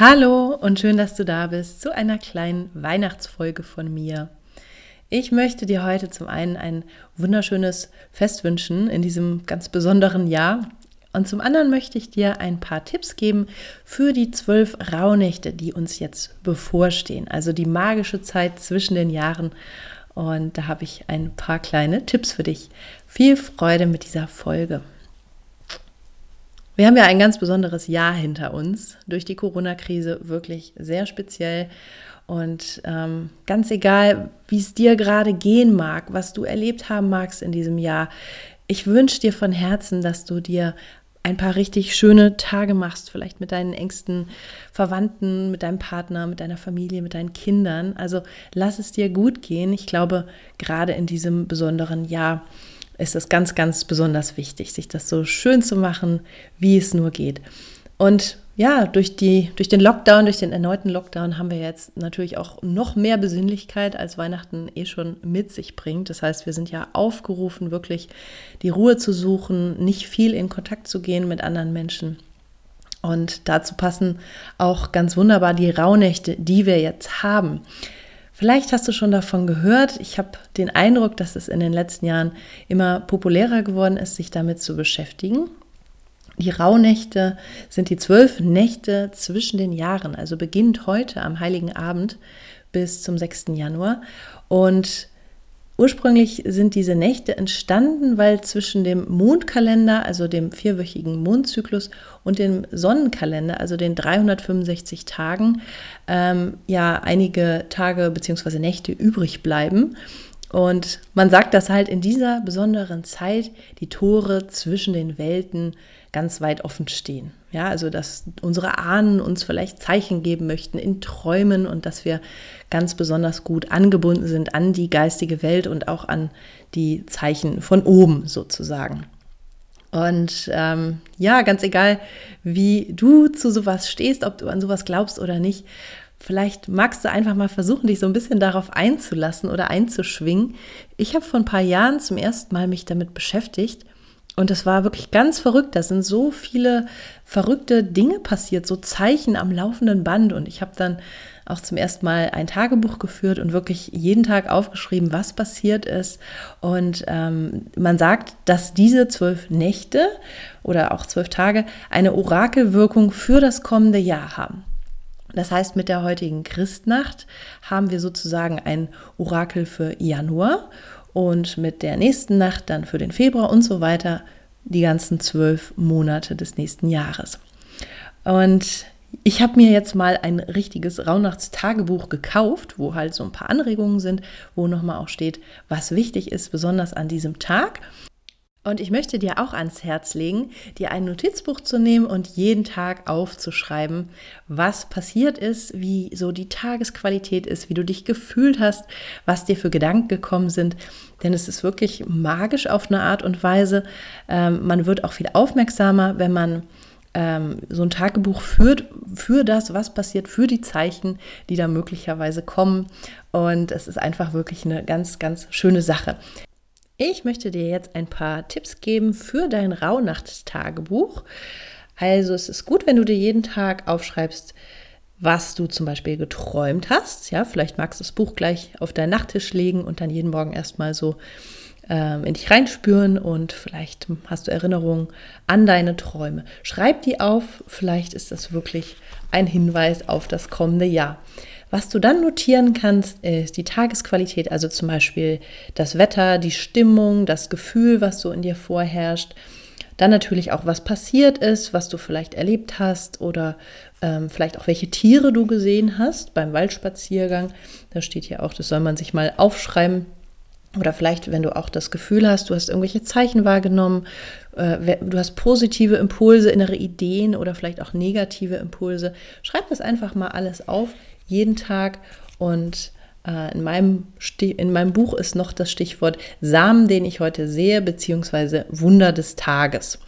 Hallo und schön, dass du da bist zu einer kleinen Weihnachtsfolge von mir. Ich möchte dir heute zum einen ein wunderschönes Fest wünschen in diesem ganz besonderen Jahr. Und zum anderen möchte ich dir ein paar Tipps geben für die zwölf Rauhnächte, die uns jetzt bevorstehen. Also die magische Zeit zwischen den Jahren. Und da habe ich ein paar kleine Tipps für dich. Viel Freude mit dieser Folge. Wir haben ja ein ganz besonderes Jahr hinter uns, durch die Corona-Krise wirklich sehr speziell. Und ähm, ganz egal, wie es dir gerade gehen mag, was du erlebt haben magst in diesem Jahr, ich wünsche dir von Herzen, dass du dir ein paar richtig schöne Tage machst, vielleicht mit deinen engsten Verwandten, mit deinem Partner, mit deiner Familie, mit deinen Kindern. Also lass es dir gut gehen. Ich glaube, gerade in diesem besonderen Jahr ist es ganz, ganz besonders wichtig, sich das so schön zu machen, wie es nur geht. Und ja, durch, die, durch den Lockdown, durch den erneuten Lockdown haben wir jetzt natürlich auch noch mehr Besinnlichkeit, als Weihnachten eh schon mit sich bringt. Das heißt, wir sind ja aufgerufen, wirklich die Ruhe zu suchen, nicht viel in Kontakt zu gehen mit anderen Menschen. Und dazu passen auch ganz wunderbar die Rauhnächte, die wir jetzt haben. Vielleicht hast du schon davon gehört. Ich habe den Eindruck, dass es in den letzten Jahren immer populärer geworden ist, sich damit zu beschäftigen. Die Rauhnächte sind die zwölf Nächte zwischen den Jahren, also beginnt heute am Heiligen Abend bis zum 6. Januar. Und Ursprünglich sind diese Nächte entstanden, weil zwischen dem Mondkalender, also dem vierwöchigen Mondzyklus, und dem Sonnenkalender, also den 365 Tagen, ähm, ja einige Tage bzw. Nächte übrig bleiben. Und man sagt, dass halt in dieser besonderen Zeit die Tore zwischen den Welten ganz weit offen stehen. Ja, also dass unsere Ahnen uns vielleicht Zeichen geben möchten in Träumen und dass wir ganz besonders gut angebunden sind an die geistige Welt und auch an die Zeichen von oben sozusagen. Und ähm, ja, ganz egal, wie du zu sowas stehst, ob du an sowas glaubst oder nicht, vielleicht magst du einfach mal versuchen, dich so ein bisschen darauf einzulassen oder einzuschwingen. Ich habe vor ein paar Jahren zum ersten Mal mich damit beschäftigt und es war wirklich ganz verrückt. Da sind so viele verrückte Dinge passiert, so Zeichen am laufenden Band. Und ich habe dann auch zum ersten Mal ein Tagebuch geführt und wirklich jeden Tag aufgeschrieben, was passiert ist. Und ähm, man sagt, dass diese zwölf Nächte oder auch zwölf Tage eine Orakelwirkung für das kommende Jahr haben. Das heißt, mit der heutigen Christnacht haben wir sozusagen ein Orakel für Januar und mit der nächsten Nacht dann für den Februar und so weiter die ganzen zwölf Monate des nächsten Jahres. Und ich habe mir jetzt mal ein richtiges Rauhnachtstagebuch gekauft, wo halt so ein paar Anregungen sind, wo nochmal auch steht, was wichtig ist, besonders an diesem Tag. Und ich möchte dir auch ans Herz legen, dir ein Notizbuch zu nehmen und jeden Tag aufzuschreiben, was passiert ist, wie so die Tagesqualität ist, wie du dich gefühlt hast, was dir für Gedanken gekommen sind. Denn es ist wirklich magisch auf eine Art und Weise. Ähm, man wird auch viel aufmerksamer, wenn man ähm, so ein Tagebuch führt für das, was passiert, für die Zeichen, die da möglicherweise kommen. Und es ist einfach wirklich eine ganz, ganz schöne Sache. Ich möchte dir jetzt ein paar Tipps geben für dein Rauhnachtstagebuch. Also es ist gut, wenn du dir jeden Tag aufschreibst, was du zum Beispiel geträumt hast. Ja, vielleicht magst du das Buch gleich auf deinen Nachttisch legen und dann jeden Morgen erstmal so ähm, in dich reinspüren und vielleicht hast du Erinnerungen an deine Träume. Schreib die auf, vielleicht ist das wirklich ein Hinweis auf das kommende Jahr. Was du dann notieren kannst, ist die Tagesqualität, also zum Beispiel das Wetter, die Stimmung, das Gefühl, was so in dir vorherrscht. Dann natürlich auch, was passiert ist, was du vielleicht erlebt hast oder ähm, vielleicht auch welche Tiere du gesehen hast beim Waldspaziergang. Da steht ja auch, das soll man sich mal aufschreiben. Oder vielleicht, wenn du auch das Gefühl hast, du hast irgendwelche Zeichen wahrgenommen, äh, du hast positive Impulse, innere Ideen oder vielleicht auch negative Impulse. Schreib das einfach mal alles auf, jeden Tag. Und äh, in, meinem in meinem Buch ist noch das Stichwort Samen, den ich heute sehe, beziehungsweise Wunder des Tages.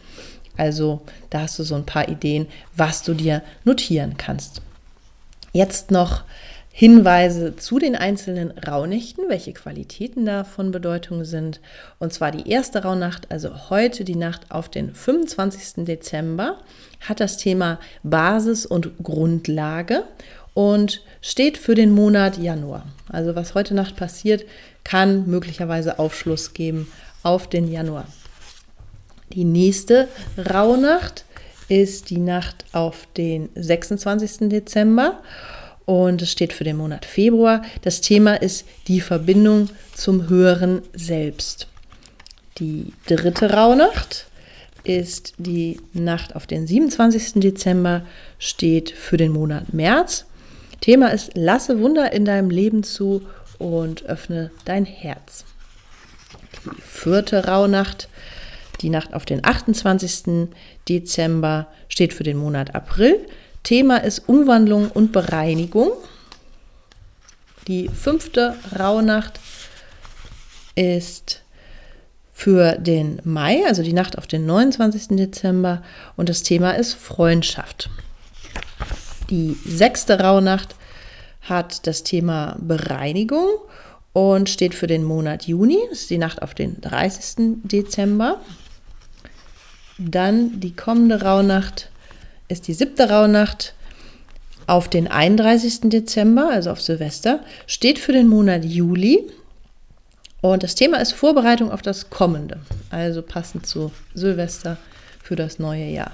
Also da hast du so ein paar Ideen, was du dir notieren kannst. Jetzt noch Hinweise zu den einzelnen Rauhnächten, welche Qualitäten da von Bedeutung sind. Und zwar die erste Rauhnacht, also heute die Nacht auf den 25. Dezember, hat das Thema Basis und Grundlage und steht für den Monat Januar. Also was heute Nacht passiert, kann möglicherweise Aufschluss geben auf den Januar. Die nächste Rauhnacht ist die Nacht auf den 26. Dezember und es steht für den Monat Februar. Das Thema ist die Verbindung zum höheren Selbst. Die dritte Rauhnacht ist die Nacht auf den 27. Dezember, steht für den Monat März. Thema ist, lasse Wunder in deinem Leben zu und öffne dein Herz. Die vierte Rauhnacht die Nacht auf den 28. Dezember steht für den Monat April. Thema ist Umwandlung und Bereinigung. Die fünfte Rauhnacht ist für den Mai, also die Nacht auf den 29. Dezember. Und das Thema ist Freundschaft. Die sechste Rauhnacht hat das Thema Bereinigung und steht für den Monat Juni. Das ist die Nacht auf den 30. Dezember. Dann die kommende Rauhnacht ist die siebte Rauhnacht auf den 31. Dezember, also auf Silvester, steht für den Monat Juli. Und das Thema ist Vorbereitung auf das Kommende, also passend zu Silvester für das neue Jahr.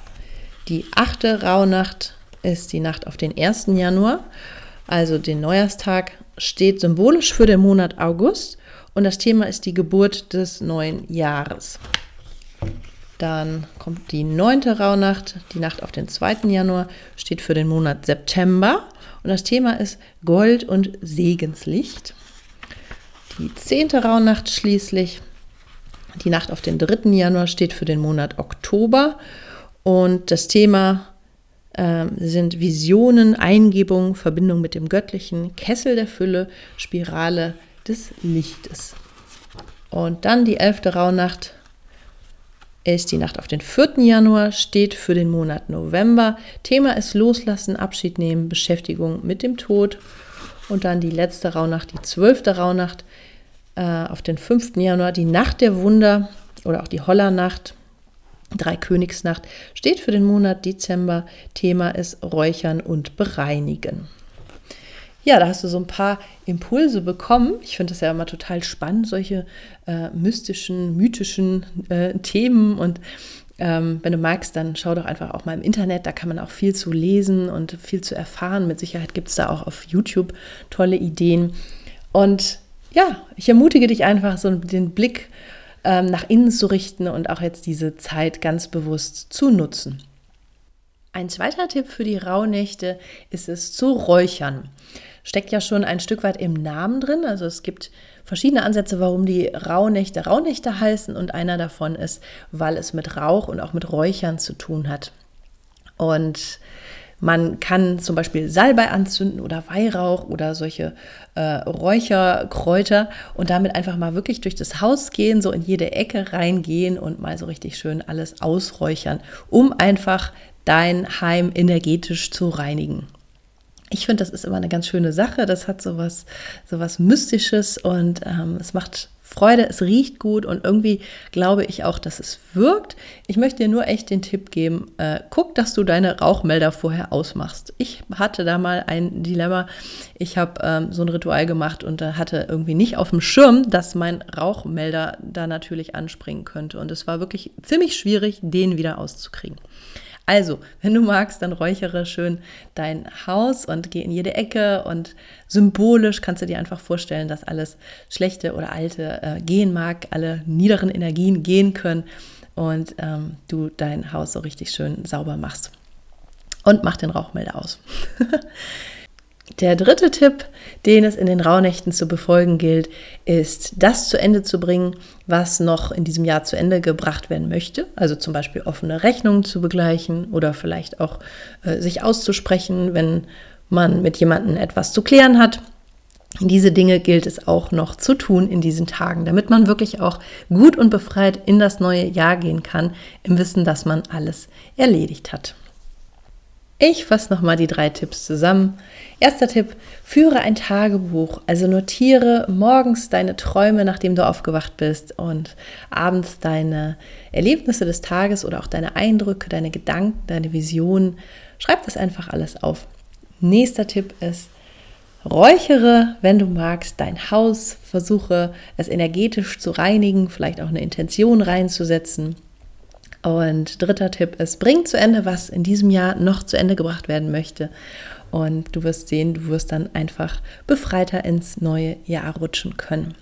Die achte Rauhnacht ist die Nacht auf den 1. Januar, also den Neujahrstag, steht symbolisch für den Monat August und das Thema ist die Geburt des neuen Jahres. Dann kommt die neunte Rauhnacht, die Nacht auf den 2. Januar, steht für den Monat September. Und das Thema ist Gold und Segenslicht. Die zehnte Rauhnacht schließlich, die Nacht auf den 3. Januar, steht für den Monat Oktober. Und das Thema äh, sind Visionen, Eingebung, Verbindung mit dem Göttlichen, Kessel der Fülle, Spirale des Lichtes. Und dann die elfte Rauhnacht ist die Nacht auf den 4. Januar, steht für den Monat November. Thema ist Loslassen, Abschied nehmen, Beschäftigung mit dem Tod. Und dann die letzte Rauhnacht, die 12. Rauhnacht äh, auf den 5. Januar, die Nacht der Wunder oder auch die Hollernacht, Dreikönigsnacht, steht für den Monat Dezember. Thema ist Räuchern und Bereinigen ja, da hast du so ein paar Impulse bekommen. Ich finde das ja immer total spannend, solche äh, mystischen, mythischen äh, Themen. Und ähm, wenn du magst, dann schau doch einfach auch mal im Internet. Da kann man auch viel zu lesen und viel zu erfahren. Mit Sicherheit gibt es da auch auf YouTube tolle Ideen. Und ja, ich ermutige dich einfach, so den Blick ähm, nach innen zu richten und auch jetzt diese Zeit ganz bewusst zu nutzen. Ein zweiter Tipp für die Rauhnächte ist es zu räuchern steckt ja schon ein Stück weit im Namen drin. Also es gibt verschiedene Ansätze, warum die Rauhnächte Rauhnächte heißen und einer davon ist, weil es mit Rauch und auch mit Räuchern zu tun hat. Und man kann zum Beispiel Salbei anzünden oder Weihrauch oder solche äh, Räucherkräuter und damit einfach mal wirklich durch das Haus gehen, so in jede Ecke reingehen und mal so richtig schön alles ausräuchern, um einfach dein Heim energetisch zu reinigen. ich finde, das ist immer eine ganz schöne Sache. Das hat sowas, sowas Mystisches und ähm, es macht Freude, es riecht gut und irgendwie glaube ich auch, dass es wirkt. Ich möchte dir nur echt den Tipp geben, äh, guck, dass du deine Rauchmelder vorher ausmachst. Ich hatte da mal ein Dilemma. Ich habe ähm, so ein Ritual gemacht und da hatte irgendwie nicht auf dem Schirm, dass mein Rauchmelder da natürlich anspringen könnte. Und es war wirklich ziemlich schwierig, den wieder auszukriegen. Also, wenn du magst, dann räuchere schön dein Haus und geh in jede Ecke und symbolisch kannst du dir einfach vorstellen, dass alles schlechte oder alte äh, gehen mag, alle niederen Energien gehen können und ähm, du dein Haus so richtig schön sauber machst. Und mach den Rauchmelder aus. Der dritte Tipp, den es in den Rauhnächten zu befolgen gilt, ist, das zu Ende zu bringen, was noch in diesem Jahr zu Ende gebracht werden möchte. Also zum Beispiel offene Rechnungen zu begleichen oder vielleicht auch äh, sich auszusprechen, wenn man mit jemandem etwas zu klären hat. Diese Dinge gilt es auch noch zu tun in diesen Tagen, damit man wirklich auch gut und befreit in das neue Jahr gehen kann, im Wissen, dass man alles erledigt hat. Ich fasse nochmal die drei Tipps zusammen. Erster Tipp, führe ein Tagebuch, also notiere morgens deine Träume, nachdem du aufgewacht bist und abends deine Erlebnisse des Tages oder auch deine Eindrücke, deine Gedanken, deine Visionen. Schreib das einfach alles auf. Nächster Tipp ist, räuchere, wenn du magst, dein Haus, versuche es energetisch zu reinigen, vielleicht auch eine Intention reinzusetzen und dritter Tipp ist, bring zu Ende, was in diesem Jahr noch zu Ende gebracht werden möchte. Und du wirst sehen, du wirst dann einfach befreiter ins neue Jahr rutschen können.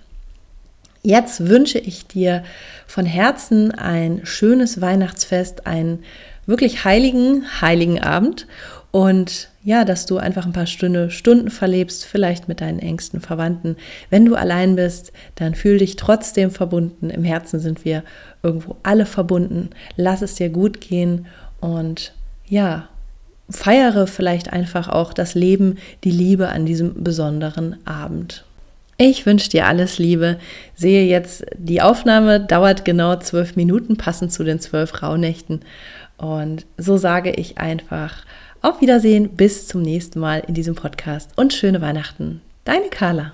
Jetzt wünsche ich dir von Herzen ein schönes Weihnachtsfest, einen wirklich heiligen, heiligen Abend und ja, dass du einfach ein paar Stunde, Stunden verlebst, vielleicht mit deinen engsten Verwandten. Wenn du allein bist, dann fühl dich trotzdem verbunden. Im Herzen sind wir irgendwo alle verbunden. Lass es dir gut gehen und ja, feiere vielleicht einfach auch das Leben, die Liebe an diesem besonderen Abend. Ich wünsche dir alles Liebe. Sehe jetzt, die Aufnahme dauert genau zwölf Minuten, passend zu den zwölf Rauhnächten. Und so sage ich einfach auf Wiedersehen, bis zum nächsten Mal in diesem Podcast und schöne Weihnachten. Deine Carla.